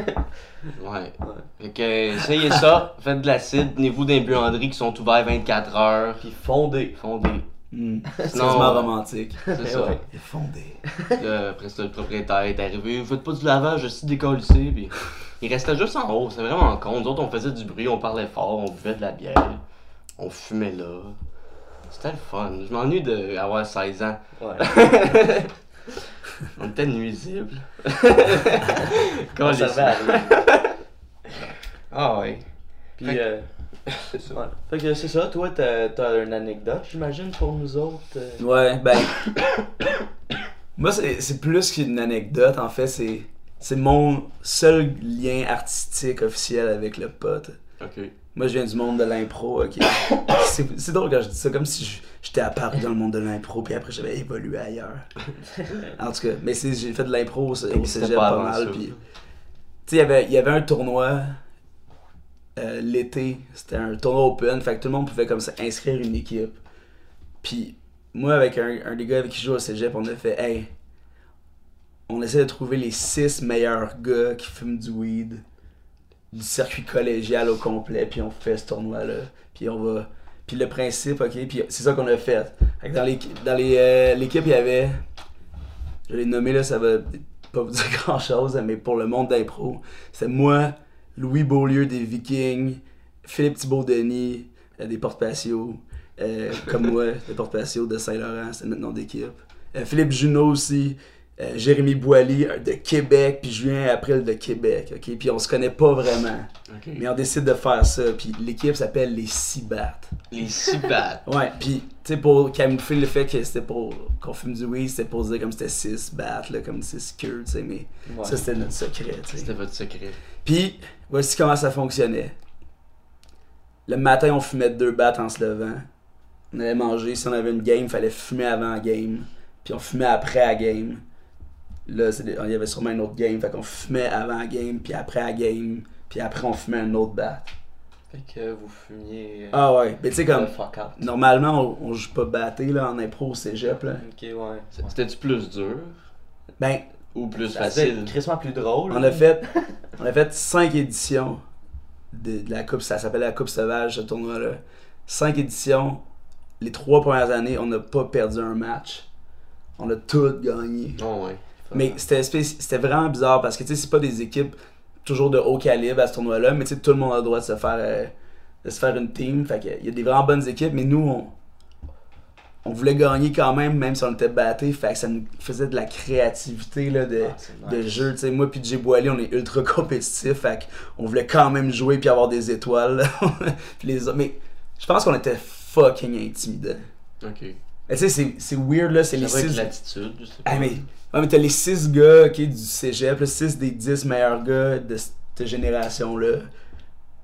Ouais. Fait que essayez ça, faites de l'acide, tenez-vous dans les buanderies qui sont ouverts 24 heures, Puis fondé. fondez. Hmm. C'est ouais. romantique. C'est ça. Ouais. Fondé. Après ça, le propriétaire est arrivé, faites pas du lavage, je suis décollissé, puis il restait juste en haut, c'est vraiment con. Nous autres, on faisait du bruit, on parlait fort, on buvait de la bière, on fumait là. C'était le fun. Je m'ennuie d'avoir 16 ans. Ouais. On était nuisibles. À rien. Ah ouais. Puis, Fait euh, ouais. Fait que c'est ça, toi, t'as t'as une anecdote, j'imagine, pour nous autres. euh? Ouais, ben. Moi, c'est c'est plus qu'une anecdote, en fait. C'est c'est mon seul lien artistique officiel avec le pote. Moi, je viens du monde de l'impro, ok? C'est drôle quand je dis ça, comme si j'étais apparu dans le monde de l'impro, puis après j'avais évolué ailleurs. En tout cas, mais j'ai fait de l'impro au cégep pas mal, puis... Tu sais, il y avait- il y avait un tournoi euh, l'été, c'était un tournoi open, fait que tout le monde pouvait comme ça inscrire une équipe. Puis moi, avec un, un des gars avec qui je joue au cégep, on a fait, hey, on essaie de trouver les six meilleurs gars qui fument du weed du circuit collégial au complet, puis on fait ce tournoi-là. Puis on va. Puis le principe, ok, puis c'est ça qu'on a fait. Fait dans l'équipe, dans les, euh, l'équipe, il y avait. Je les nommer là, ça va pas vous dire grand chose, mais pour le monde d'impro, c'est moi, Louis Beaulieu des Vikings, Philippe Thibault-Denis euh, des Porte-Patio, euh, comme moi, des Porte-Patio de Saint-Laurent, c'est notre nom d'équipe. Euh, Philippe Junot aussi, euh, Jérémy Boily euh, de Québec, puis Julien April de Québec, ok? Puis on se connaît pas vraiment, mais on décide de faire ça, puis l'équipe s'appelle les Cibats. Les Cibats. Ouais, puis tu sais, pour camoufler le fait que c'était pour qu'on fume du weed, c'était pour dire comme c'était 6 bats, là, comme 6 queues, tu sais, mais Ouais. ça c'était notre secret, tu sais. C'était votre secret. Puis, voici comment ça fonctionnait. Le matin, on fumait deux battes en se levant. On allait manger. Si on avait une game, il fallait fumer avant la game. Puis on fumait après la game. Là, il y avait sûrement une autre game. Fait qu'on fumait avant la game, puis après la game. Puis après, on fumait un autre bat. Fait que vous fumiez. euh, Ah ouais. Mais tu sais, comme, fuck out. normalement, on, on joue pas batté là, en impro au cégep. Là. Ok, ouais. C'était-tu plus dur? Ben, ou plus facile? crissement plus drôle. On a fait, on a fait cinq éditions de, de la Coupe, ça s'appelle la Coupe Sauvage, ce tournoi-là. Cinq éditions. Les trois premières années, on n'a pas perdu un match. On a tout gagné. Oh, ouais. Mais c'était c'était vraiment bizarre parce que tu sais, c'est pas des équipes toujours de haut calibre à ce tournoi-là, mais tu sais, tout le monde a le droit de se faire, euh, de se faire une team. Fait que, il y a des vraiment bonnes équipes, mais nous, on, on voulait gagner quand même, même si on était battés. Fait que ça nous faisait de la créativité là, de, Ah, de jeu. Tu sais, moi puis Jay Boilly, on est ultra compétitifs. Fait on voulait quand même jouer puis avoir des étoiles. Puis les autres- mais je pense qu'on était fucking intimidants. Ok. Mais tu sais, c'est- c'est weird là, c'est les six. l'attitude, je sais pas. Ah, mais, ouais, mais t'as les 6 gars ok, du cégep, 6 des 10 meilleurs gars de cette génération-là.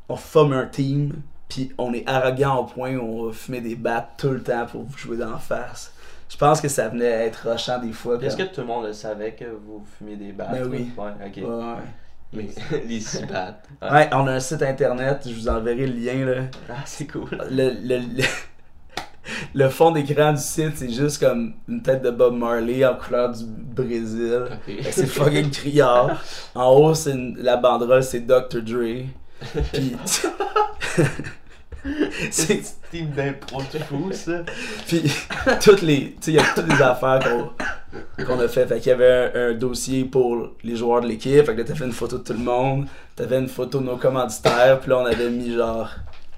On forme un team, puis on est arrogant au point où on va fumer des battes tout le temps pour vous jouer d'en face. Je pense que ça venait être rochant des fois. Est-ce que tout le monde le savait que vous fumiez des battes? Ben oui. Ouais, ok. Ouais, les Cibats. Ouais, on a un site internet, je vous enverrai le lien là. Ah, c'est cool. Le, le, le, le fond d'écran du site, c'est juste comme une tête de Bob Marley en couleur du Brésil. Ok. Fait que C'est fucking criard. En haut, c'est une- la banderole, c'est Dr. Dre. Puis. C'est c'est- un team d'impro de fou, ça. puis toutes les. Tu sais, il y a toutes les affaires qu'on qu'on a fait. Fait qu'il y avait un, un dossier pour les joueurs de l'équipe. Fait que là, t'as fait une photo de tout le monde. T'avais une photo de nos commanditaires. Puis là, on avait mis genre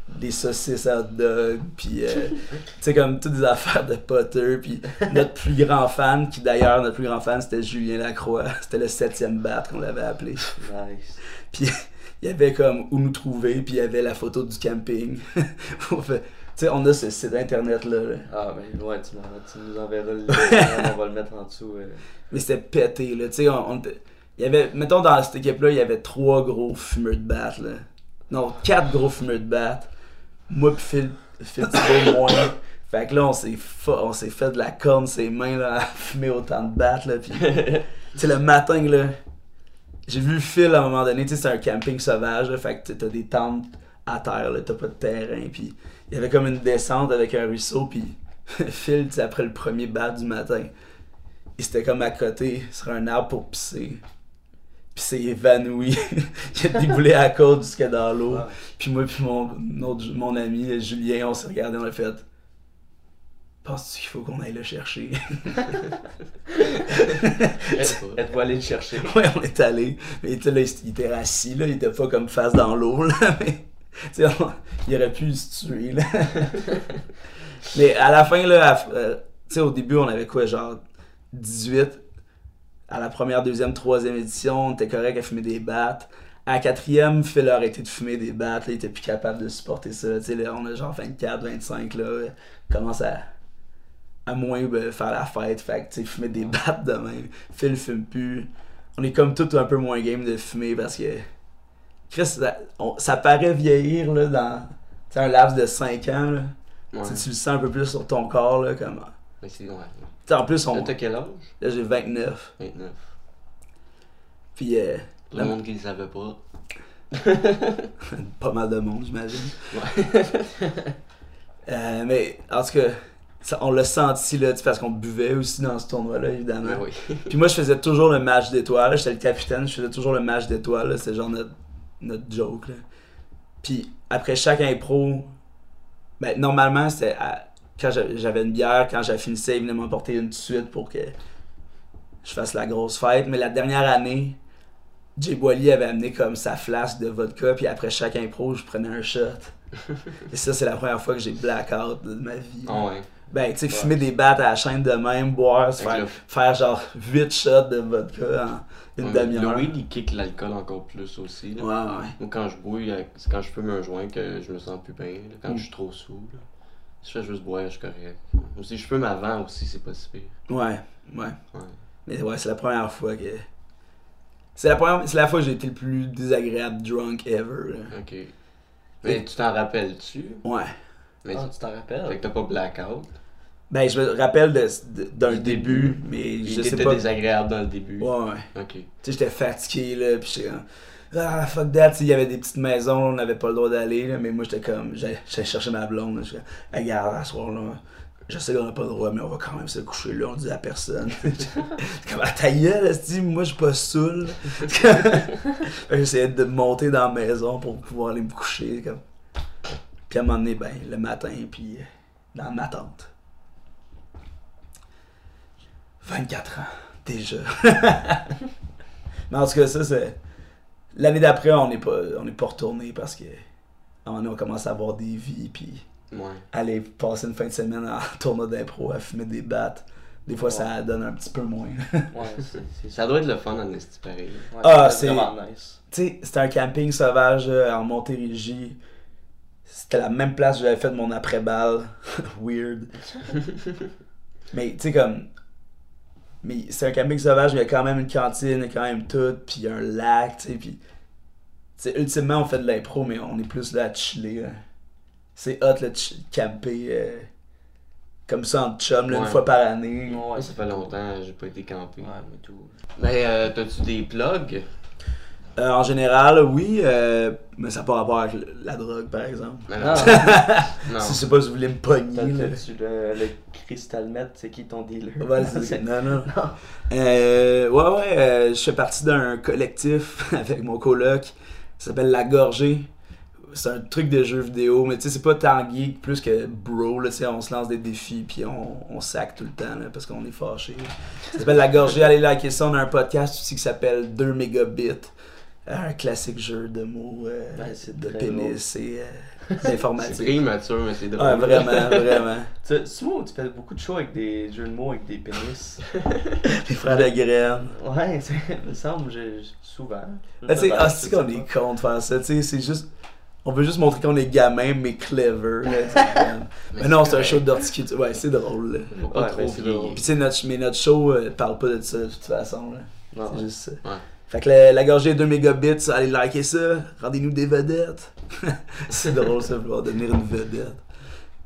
des saucisses à hot dog. Puis, euh, tu sais, comme toutes des affaires de Potter. Puis notre plus grand fan, qui d'ailleurs, notre plus grand fan, c'était Julien Lacroix. C'était le septième bat qu'on l'avait appelé. Nice. Puis il y avait comme où nous trouver, puis il y avait la photo du camping. On fait- tu sais, on a ce site internet là. là. Ah, ben ouais, tu, m'en- tu nous enverras le lien, on va le mettre en dessous. euh. Mais c'était pété là. Tu sais, on, il y avait, mettons dans cette équipe là, il y avait trois gros fumeurs de batte là. Non, quatre gros fumeurs de batte. Moi puis Phil, Phil Thibault moins. Fait que là, on s'est, on s'est fait de la corne ses mains là, à fumer autant de battes là. Puis, tu sais, le matin là, j'ai vu Phil à un moment donné, tu sais, c'est un camping sauvage là, fait que t'as des tentes à terre là, t'as pas de terrain. Puis il y avait comme une descente avec un ruisseau, puis Phil, tu sais, après le premier bat du matin, il s'était comme à côté sur un arbre pour pisser. Puis c'est évanoui. il a déboulé à la côte jusque dans l'eau. Ah. Puis moi puis mon, autre- mon ami Julien, on s'est regardé, on a fait Penses-tu qu'il faut qu'on aille le chercher? Êtes- Êtes-vous allé le chercher? ouais, on est allé. Mais tu sais, là, il était assis, là, il était pas comme face dans l'eau, là. Mais, tu sais, on- il aurait pu se tuer, là. mais à la fin, là, à- euh, tu sais, au début, on avait quoi, genre 18. À la première, deuxième, troisième édition, on était correct à fumer des battes. À la quatrième, Phil a arrêté de fumer des battes, là, il était plus capable de supporter ça. Là, on a genre 24, 25, là, commence à, à moins ben, faire la fête, fait que, tu sais, fumer des battes de même. Phil fume plus. On est comme tout un peu moins game de fumer parce que, Chris, ça, on- ça paraît vieillir, là, dans un laps de 5 ans, là. Ouais. Tu le sens un peu plus sur ton corps, là, comme... Mais c'est ouais. En plus, on, Là, t'as quel âge? là, j'ai 29. 29. Puis, euh, La- le monde qui ne savait pas. pas mal de monde, j'imagine. Ouais. Euh, mais en tout cas, ça- on l'a senti, là, tu sais, parce qu'on buvait aussi dans ce tournoi-là, évidemment. Ben oui. Puis moi, je faisais toujours le match d'étoiles. J'étais le capitaine, je faisais toujours le match d'étoiles. C'était genre notre, notre joke. Là. Puis après chaque impro, ben, normalement, c'était à- quand j'a- j'avais une bière, quand j'avais finissé, ils venaient m'emporter une de suite pour que je fasse la grosse fête. Mais la dernière année, Jay Boily avait amené comme sa flasque de vodka, puis après chaque impro, je prenais un shot. Et ça, c'est la première fois que j'ai blackout de ma vie. Ah ouais. Ben, tu sais, fumer des battes à la chaîne de même, boire, faire, faire genre 8 shots de vodka en une Ouais, demi-heure. Le weed, il kick l'alcool encore plus aussi. là. Ouais, ouais. Moi, quand je bouille, euh, c'est quand je fume un joint que je me sens plus bien. là. Quand Mm. je suis trop saoul. là. Si je fais juste boire, je suis correct. Si je fume avant aussi, c'est pas si pire. Ouais, ouais. Ouais. Mais ouais, c'est la première fois que. C'est la, première... c'est la fois que j'ai été le plus désagréable drunk ever. là. Ok. Mais tu t'en rappelles-tu? Ouais. Mais Ah, tu t'en Fait rappelles? que t'as pas blackout? Ben, je me rappelle de- de- d'un Du début, début. mais Il je sais était pas. désagréable dans le début. Ouais, ouais. Ok. Tu sais, j'étais fatigué, là, pis j'étais. Ah, fuck that, il y avait des petites maisons, on n'avait pas le droit d'aller, mais moi, j'étais comme. J'allais chercher ma blonde, Hey, regarde, à ce soir, là, je sais qu'on n'a pas le droit, mais on va quand même se coucher là, on dit à personne. Comme, à ta gueule, moi, je suis pas saoul? J'essayais de monter dans la maison pour pouvoir aller me coucher, comme. Puis à un moment donné, ben, le matin, puis euh, dans ma tente. 24 ans, déjà. Mais en tout cas, ça, c'est. L'année d'après, on n'est pas, on pas retourné parce que. À un moment donné, on commence à avoir des vies, puis Ouais. aller passer une fin de semaine en tournoi d'impro à fumer des battes. Des fois, ça donne un petit peu moins. Ouais, Ça doit être le fun en esti pareil. Ouais, Ah, c'est vraiment nice. tu sais, c'était un camping sauvage euh, en Montérégie. C'était la même place où j'avais fait mon après-balle. Weird. mais tu sais, comme. Mais c'est un camping sauvage, mais il y a quand même une cantine, il y a quand même tout, puis il y a un lac, tu sais, puis. Ultimement, on fait de l'impro, mais on est plus là à chiller. là. C'est hot, là, de ch- camper euh, comme ça en chum, là, une fois par année. Ouais, ça fait longtemps, j'ai pas été campé. Ouais, mais tout. Mais euh, t'as-tu des plugs? Euh, en général, oui, euh, mais ça n'a pas rapport avec le- la drogue, par exemple. Mais Non, non. Si je sais pas si vous voulez me pogner. T'as- là. t'as-tu le, le Crystal Met, c'est qui ton dealer? Ouais, c'est- non, non. Euh, ouais, ouais, euh, je fais partie d'un collectif avec mon coloc. Ça s'appelle La Gorgée. C'est un truc de jeu vidéo, mais tu sais, c'est pas tant geek, plus que bro, là, tu sais, on se lance des défis, puis on, on sac tout le temps, là, parce qu'on est fâché. Ça s'appelle La Gorgée, allez liker ça. On a un podcast aussi qui s'appelle 2 mégabits. Un classique jeu de mots, euh, Ouais, c'est de pénis et euh, C'est d'informatique. immature, mais c'est drôle. Ouais, vraiment, vraiment. Tu souvent, tu fais beaucoup de shows avec des jeux de mots avec des pénis. Les frères de graines. Ouais, c'est- il me semble, j'ai souvent. Ben, tu sais, Je ah, sais c'est qu'on est con de faire ça, tu sais, c'est juste. On veut juste montrer qu'on est gamin, mais clever. Là, mais non, c'est un show d'horticulture. Ouais, c'est drôle. Pas Ouais, trop ben, c'est drôle. Puis, tu sais, notre, mais notre show euh, parle pas de ça de toute façon. Là. Non, c'est juste ça. Ouais. Fait que la, la gorgée de 2 mégabits, allez liker ça. Rendez-nous des vedettes. c'est drôle ça, vouloir devenir une vedette.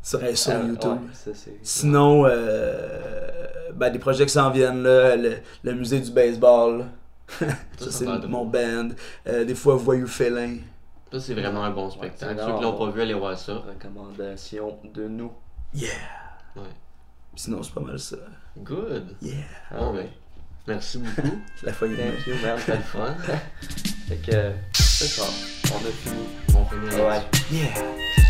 Sur, sur Euh, YouTube. ouais, ça, c'est- Sinon, euh, ben, des projets qui s'en viennent, là, le, le musée du baseball. ça, ça c'est mon band. Euh, des fois, Voyou Félin. Ça, c'est vraiment un bon spectacle. Ceux qui l'ont pas vu, allez voir ça. Recommandation de nous. Yeah! Ouais. Sinon, c'est pas mal ça. Good. Yeah! Ah ouais. Merci beaucoup. La folie. Thank you, man. C'était le fun. Fait que, c'est ça. On a fini. On finit. Ouais. Yeah!